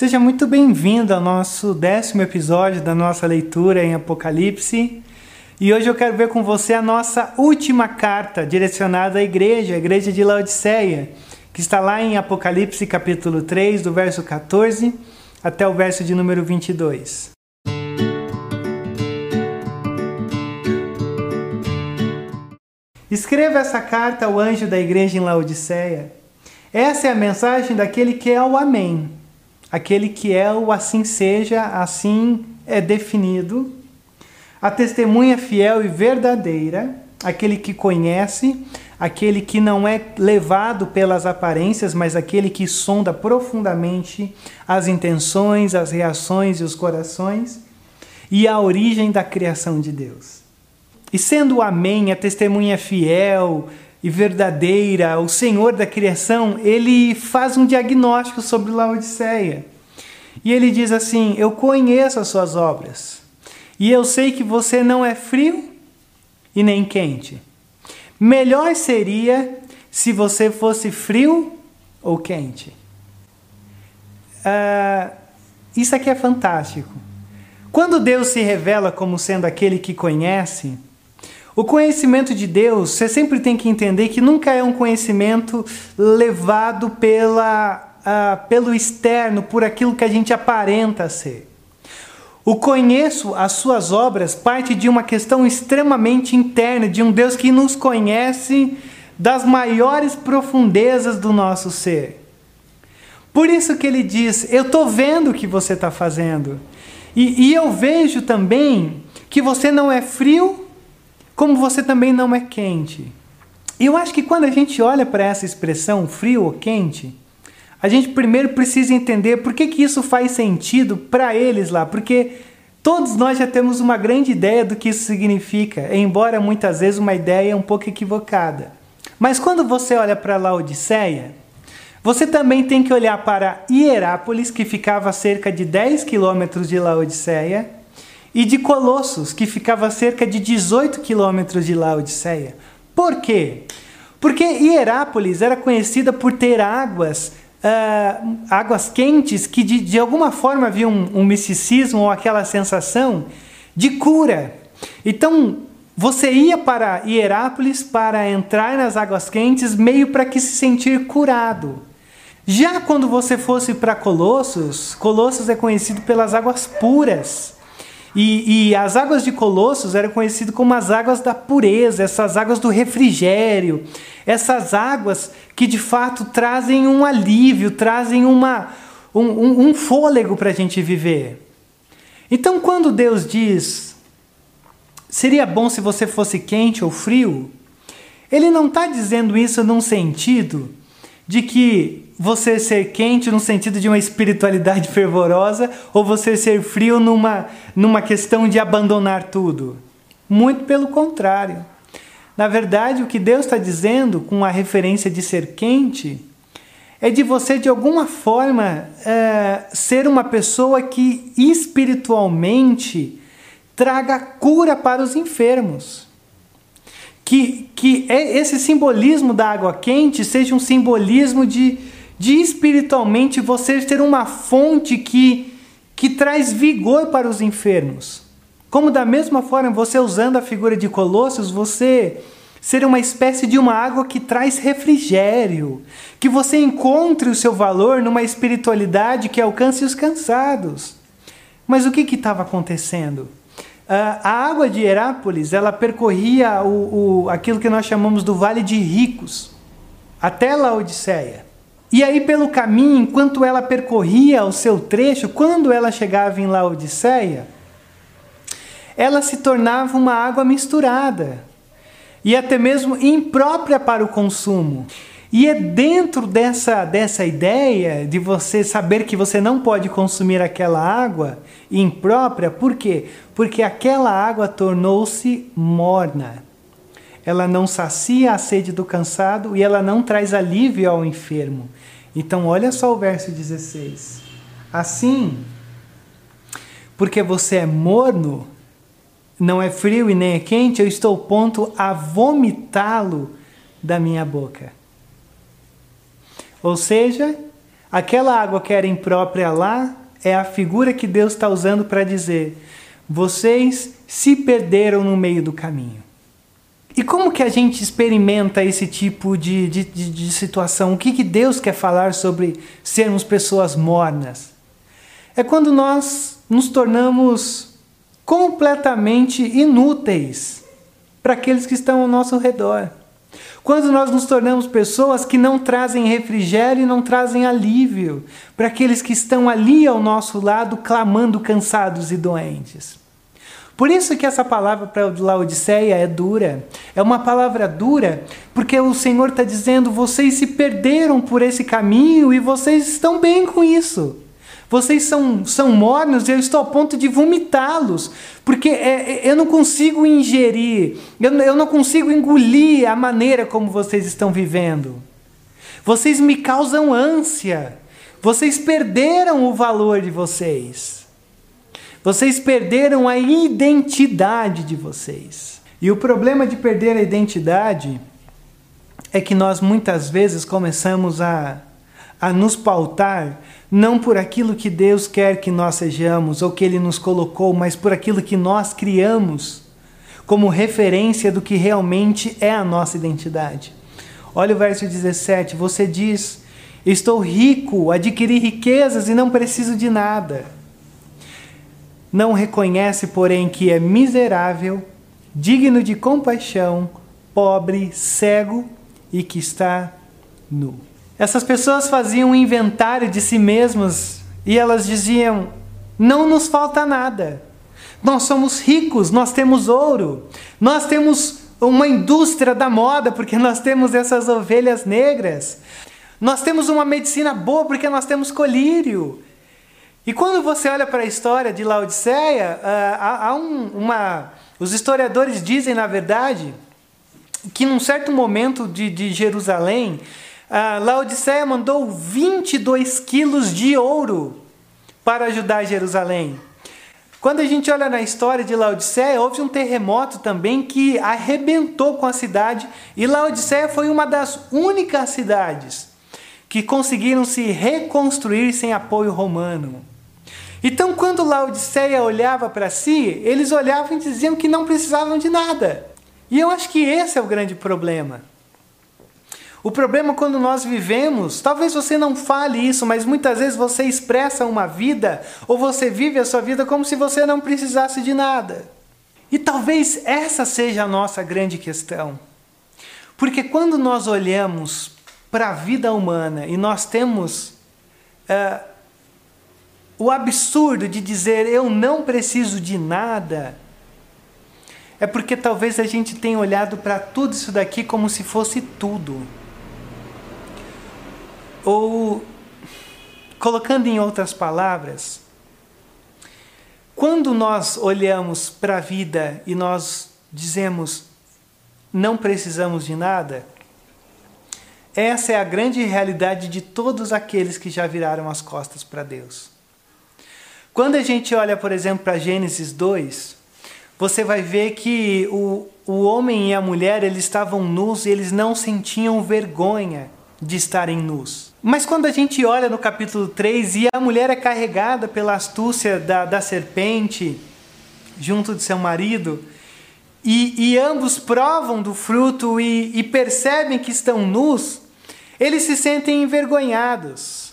Seja muito bem-vindo ao nosso décimo episódio da nossa leitura em Apocalipse. E hoje eu quero ver com você a nossa última carta direcionada à igreja, a igreja de Laodiceia, que está lá em Apocalipse capítulo 3, do verso 14 até o verso de número 22. Escreva essa carta ao anjo da igreja em Laodiceia. Essa é a mensagem daquele que é o Amém, aquele que é o assim seja, assim é definido, a testemunha fiel e verdadeira, aquele que conhece, aquele que não é levado pelas aparências, mas aquele que sonda profundamente as intenções, as reações e os corações e a origem da criação de Deus. E sendo o Amém a testemunha fiel e verdadeira, o Senhor da criação, ele faz um diagnóstico sobre Laodiceia. E ele diz assim: Eu conheço as suas obras, e eu sei que você não é frio e nem quente. Melhor seria se você fosse frio ou quente. Uh, isso aqui é fantástico. Quando Deus se revela como sendo aquele que conhece, o conhecimento de Deus, você sempre tem que entender que nunca é um conhecimento levado pela, uh, pelo externo, por aquilo que a gente aparenta ser. O conheço as suas obras parte de uma questão extremamente interna, de um Deus que nos conhece das maiores profundezas do nosso ser. Por isso que ele diz: Eu estou vendo o que você está fazendo. E, e eu vejo também que você não é frio como você também não é quente. E eu acho que quando a gente olha para essa expressão frio ou quente, a gente primeiro precisa entender por que, que isso faz sentido para eles lá, porque todos nós já temos uma grande ideia do que isso significa, embora muitas vezes uma ideia um pouco equivocada. Mas quando você olha para Laodiceia, você também tem que olhar para Hierápolis, que ficava a cerca de 10 quilômetros de Laodiceia, e de Colossos, que ficava a cerca de 18 quilômetros de Laodiceia. Por quê? Porque Hierápolis era conhecida por ter águas, uh, águas quentes, que de, de alguma forma havia um, um misticismo ou aquela sensação de cura. Então, você ia para Hierápolis para entrar nas águas quentes, meio para que se sentir curado. Já quando você fosse para Colossos, Colossos é conhecido pelas águas puras. E, e, as águas de Colossos eram conhecidas como as águas da pureza, essas águas do refrigério, essas águas que de fato trazem um alívio, trazem uma, um, um, um fôlego para a gente viver. Então, quando Deus diz, seria bom se você fosse quente ou frio, Ele não está dizendo isso num sentido de que você ser quente no sentido de uma espiritualidade fervorosa ou você ser frio numa, numa questão de abandonar tudo. Muito pelo contrário. Na verdade, o que Deus está dizendo com a referência de ser quente é de você, de alguma forma, é, ser uma pessoa que espiritualmente traga cura para os enfermos que, que é esse simbolismo da água quente seja um simbolismo de, de espiritualmente você ter uma fonte que, que traz vigor para os enfermos. Como da mesma forma, você usando a figura de Colossos, você ser uma espécie de uma água que traz refrigério, que você encontre o seu valor numa espiritualidade que alcance os cansados. Mas o que estava acontecendo? Uh, a água de Herápolis ela percorria o, o, aquilo que nós chamamos do Vale de Ricos, até Laodiceia. E aí, pelo caminho, enquanto ela percorria o seu trecho, quando ela chegava em Laodiceia, ela se tornava uma água misturada e até mesmo imprópria para o consumo. E é dentro dessa, dessa ideia de você saber que você não pode consumir aquela água imprópria, por quê? Porque aquela água tornou-se morna ela não sacia a sede do cansado e ela não traz alívio ao enfermo. Então, olha só o verso 16. Assim, porque você é morno, não é frio e nem é quente, eu estou pronto a vomitá-lo da minha boca. Ou seja, Aquela água que era imprópria lá é a figura que Deus está usando para dizer: vocês se perderam no meio do caminho. E como que a gente experimenta esse tipo de, de, de, de situação? O que, que Deus quer falar sobre sermos pessoas mornas? É quando nós nos tornamos completamente inúteis para aqueles que estão ao nosso redor. Quando nós nos tornamos pessoas que não trazem refrigério e não trazem alívio para aqueles que estão ali ao nosso lado clamando cansados e doentes. Por isso que essa palavra para Laodiceia é dura. É uma palavra dura porque o Senhor está dizendo: vocês se perderam por esse caminho e vocês estão bem com isso. Vocês são, são mornos e eu estou a ponto de vomitá-los, porque é, é, eu não consigo ingerir, eu, eu não consigo engolir a maneira como vocês estão vivendo. Vocês me causam ânsia, vocês perderam o valor de vocês. Vocês perderam a identidade de vocês. E o problema de perder a identidade é que nós muitas vezes começamos a, a nos pautar não por aquilo que Deus quer que nós sejamos ou que Ele nos colocou, mas por aquilo que nós criamos como referência do que realmente é a nossa identidade. Olha o verso 17: você diz, Estou rico, adquiri riquezas e não preciso de nada. Não reconhece, porém, que é miserável, digno de compaixão, pobre, cego e que está nu. Essas pessoas faziam um inventário de si mesmas e elas diziam: não nos falta nada. Nós somos ricos, nós temos ouro, nós temos uma indústria da moda porque nós temos essas ovelhas negras. Nós temos uma medicina boa porque nós temos colírio. E quando você olha para a história de Laodiceia, uh, há, há um, uma. Os historiadores dizem, na verdade, que num certo momento de, de Jerusalém, uh, Laodiceia mandou 22 quilos de ouro para ajudar Jerusalém. Quando a gente olha na história de Laodiceia, houve um terremoto também que arrebentou com a cidade, e Laodiceia foi uma das únicas cidades que conseguiram se reconstruir sem apoio romano. Então, quando Laodiceia olhava para si, eles olhavam e diziam que não precisavam de nada. E eu acho que esse é o grande problema. O problema quando nós vivemos, talvez você não fale isso, mas muitas vezes você expressa uma vida ou você vive a sua vida como se você não precisasse de nada. E talvez essa seja a nossa grande questão. Porque quando nós olhamos para a vida humana e nós temos uh, o absurdo de dizer eu não preciso de nada é porque talvez a gente tenha olhado para tudo isso daqui como se fosse tudo. Ou, colocando em outras palavras, quando nós olhamos para a vida e nós dizemos não precisamos de nada, essa é a grande realidade de todos aqueles que já viraram as costas para Deus. Quando a gente olha, por exemplo, para Gênesis 2, você vai ver que o, o homem e a mulher eles estavam nus e eles não sentiam vergonha de estarem nus. Mas quando a gente olha no capítulo 3 e a mulher é carregada pela astúcia da, da serpente junto de seu marido, e, e ambos provam do fruto e, e percebem que estão nus, eles se sentem envergonhados.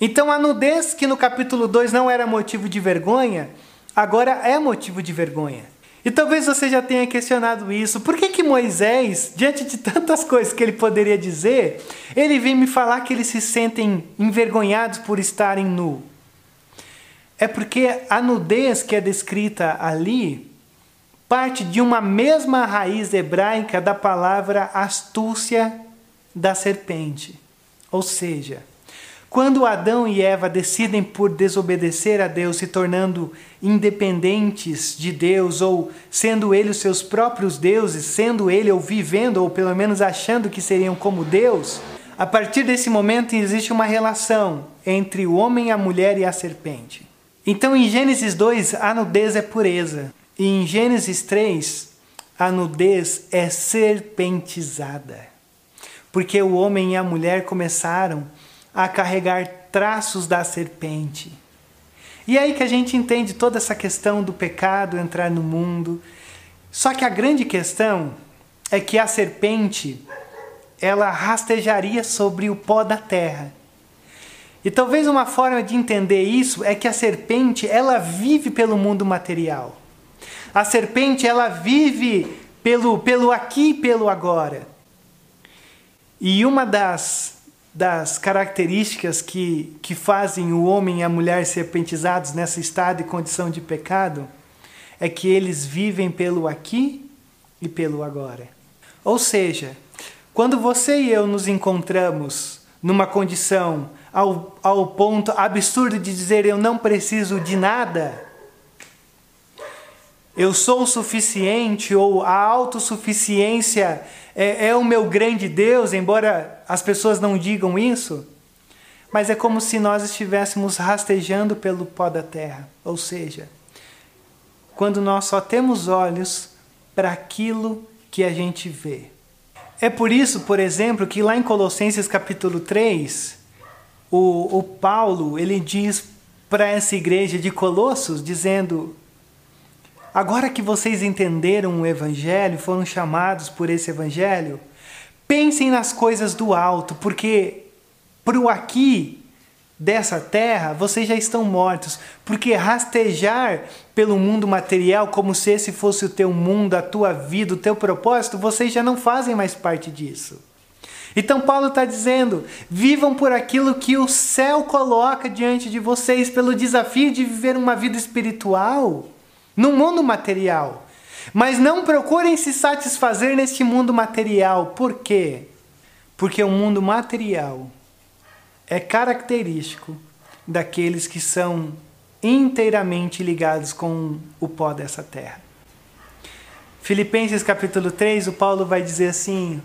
Então a nudez, que no capítulo 2 não era motivo de vergonha, agora é motivo de vergonha. E talvez você já tenha questionado isso. Por que, que Moisés, diante de tantas coisas que ele poderia dizer, ele vem me falar que eles se sentem envergonhados por estarem nu? É porque a nudez que é descrita ali parte de uma mesma raiz hebraica da palavra astúcia da serpente. Ou seja, quando Adão e Eva decidem por desobedecer a Deus, se tornando independentes de Deus, ou sendo ele os seus próprios deuses, sendo ele ou vivendo, ou pelo menos achando que seriam como Deus, a partir desse momento existe uma relação entre o homem, a mulher e a serpente. Então em Gênesis 2, a nudez é pureza, e em Gênesis 3, a nudez é serpentizada. Porque o homem e a mulher começaram a carregar traços da serpente. E é aí que a gente entende toda essa questão do pecado entrar no mundo. Só que a grande questão é que a serpente ela rastejaria sobre o pó da terra. E talvez uma forma de entender isso é que a serpente, ela vive pelo mundo material. A serpente, ela vive pelo, pelo aqui e pelo agora. E uma das, das características que, que fazem o homem e a mulher serpentizados nessa estado e condição de pecado é que eles vivem pelo aqui e pelo agora. Ou seja, quando você e eu nos encontramos numa condição ao, ao ponto absurdo de dizer eu não preciso de nada, eu sou o suficiente ou a autossuficiência é, é o meu grande Deus, embora as pessoas não digam isso, mas é como se nós estivéssemos rastejando pelo pó da terra, ou seja, quando nós só temos olhos para aquilo que a gente vê. É por isso, por exemplo, que lá em Colossenses capítulo 3, o, o Paulo ele diz para essa igreja de Colossos, dizendo: Agora que vocês entenderam o Evangelho, foram chamados por esse Evangelho, pensem nas coisas do alto, porque para o aqui dessa terra, vocês já estão mortos, porque rastejar pelo mundo material como se esse fosse o teu mundo, a tua vida, o teu propósito, vocês já não fazem mais parte disso. Então Paulo está dizendo: vivam por aquilo que o céu coloca diante de vocês, pelo desafio de viver uma vida espiritual no mundo material. Mas não procurem se satisfazer neste mundo material. Por quê? Porque o mundo material é característico daqueles que são inteiramente ligados com o pó dessa terra. Filipenses capítulo 3, o Paulo vai dizer assim: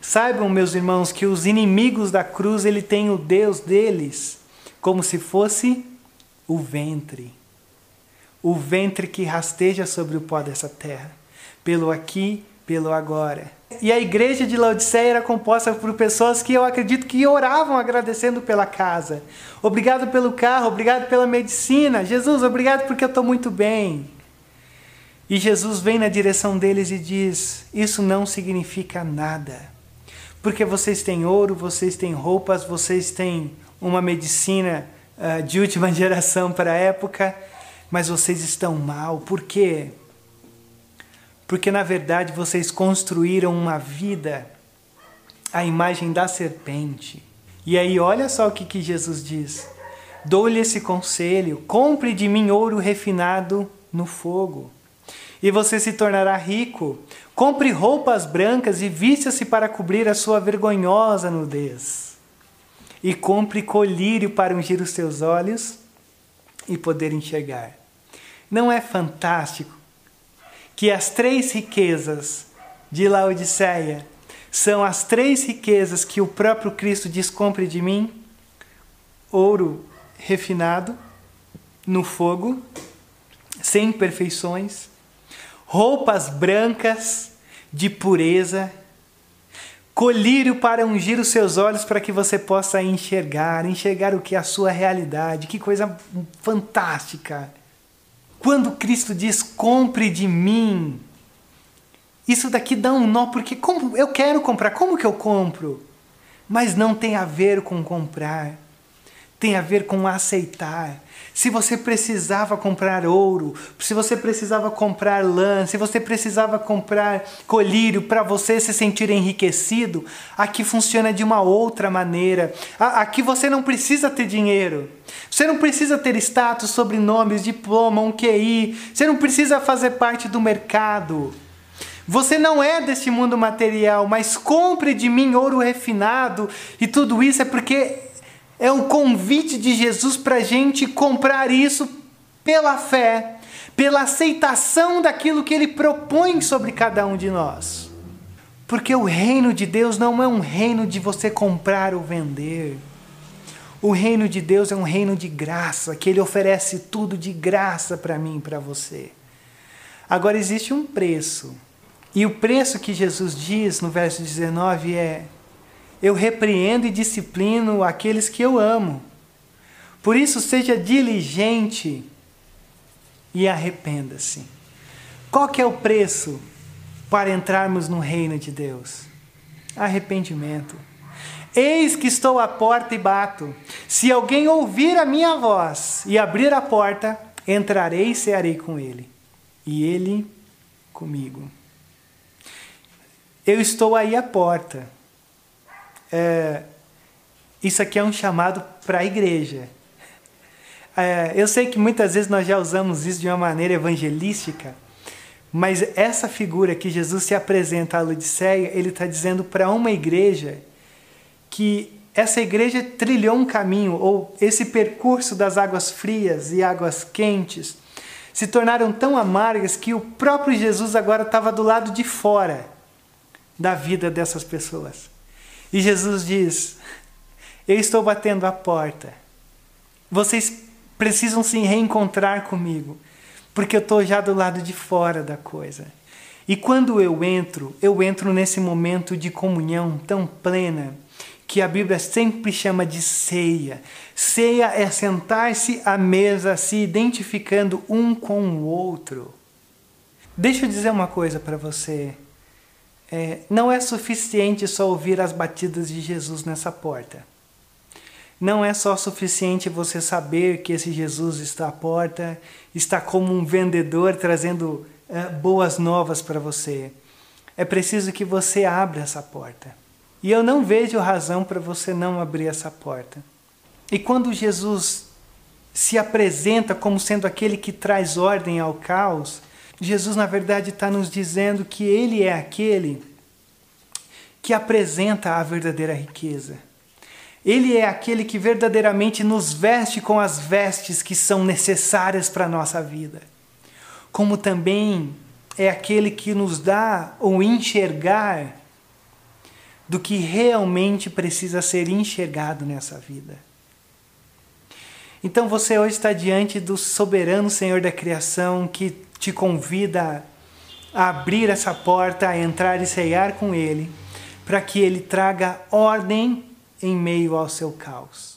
Saibam, meus irmãos, que os inimigos da cruz, ele tem o Deus deles como se fosse o ventre. O ventre que rasteja sobre o pó dessa terra, pelo aqui, pelo agora. E a igreja de Laodiceia era composta por pessoas que eu acredito que oravam agradecendo pela casa. Obrigado pelo carro, obrigado pela medicina. Jesus, obrigado porque eu estou muito bem. E Jesus vem na direção deles e diz: Isso não significa nada. Porque vocês têm ouro, vocês têm roupas, vocês têm uma medicina uh, de última geração para a época, mas vocês estão mal. Por quê? porque na verdade vocês construíram uma vida à imagem da serpente. E aí, olha só o que, que Jesus diz: Dou-lhe esse conselho, compre de mim ouro refinado no fogo, e você se tornará rico. Compre roupas brancas e vista-se para cobrir a sua vergonhosa nudez. E compre colírio para ungir os seus olhos e poder enxergar. Não é fantástico que as três riquezas de Laodiceia são as três riquezas que o próprio Cristo diz: compre de mim: ouro refinado no fogo, sem imperfeições, roupas brancas de pureza, colírio para ungir os seus olhos para que você possa enxergar, enxergar o que é a sua realidade. Que coisa fantástica! Quando Cristo diz compre de mim, isso daqui dá um nó, porque como eu quero comprar, como que eu compro? Mas não tem a ver com comprar, tem a ver com aceitar. Se você precisava comprar ouro, se você precisava comprar lã, se você precisava comprar colírio para você se sentir enriquecido, aqui funciona de uma outra maneira. Aqui você não precisa ter dinheiro. Você não precisa ter status, sobrenomes, diploma, um QI. Você não precisa fazer parte do mercado. Você não é deste mundo material, mas compre de mim ouro refinado e tudo isso é porque é um convite de Jesus para a gente comprar isso pela fé, pela aceitação daquilo que ele propõe sobre cada um de nós. Porque o reino de Deus não é um reino de você comprar ou vender. O reino de Deus é um reino de graça, que ele oferece tudo de graça para mim e para você. Agora existe um preço. E o preço que Jesus diz no verso 19 é: eu repreendo e disciplino aqueles que eu amo. Por isso, seja diligente e arrependa-se. Qual que é o preço para entrarmos no reino de Deus? Arrependimento. Eis que estou à porta e bato. Se alguém ouvir a minha voz e abrir a porta, entrarei e cearei com ele, e ele comigo. Eu estou aí à porta. É, isso aqui é um chamado para a igreja. É, eu sei que muitas vezes nós já usamos isso de uma maneira evangelística, mas essa figura que Jesus se apresenta à Laodiceia, ele está dizendo para uma igreja que essa igreja trilhou um caminho, ou esse percurso das águas frias e águas quentes, se tornaram tão amargas que o próprio Jesus agora estava do lado de fora da vida dessas pessoas. E Jesus diz: Eu estou batendo a porta. Vocês precisam se reencontrar comigo, porque eu estou já do lado de fora da coisa. E quando eu entro, eu entro nesse momento de comunhão tão plena que a Bíblia sempre chama de ceia. Ceia é sentar-se à mesa, se identificando um com o outro. Deixa eu dizer uma coisa para você. É, não é suficiente só ouvir as batidas de Jesus nessa porta. Não é só suficiente você saber que esse Jesus está à porta, está como um vendedor trazendo é, boas novas para você. É preciso que você abra essa porta. E eu não vejo razão para você não abrir essa porta. E quando Jesus se apresenta como sendo aquele que traz ordem ao caos, Jesus, na verdade, está nos dizendo que Ele é aquele que apresenta a verdadeira riqueza. Ele é aquele que verdadeiramente nos veste com as vestes que são necessárias para a nossa vida. Como também é aquele que nos dá o enxergar do que realmente precisa ser enxergado nessa vida. Então você hoje está diante do soberano Senhor da criação que te convida a abrir essa porta, a entrar e ceiar com Ele, para que Ele traga ordem em meio ao seu caos.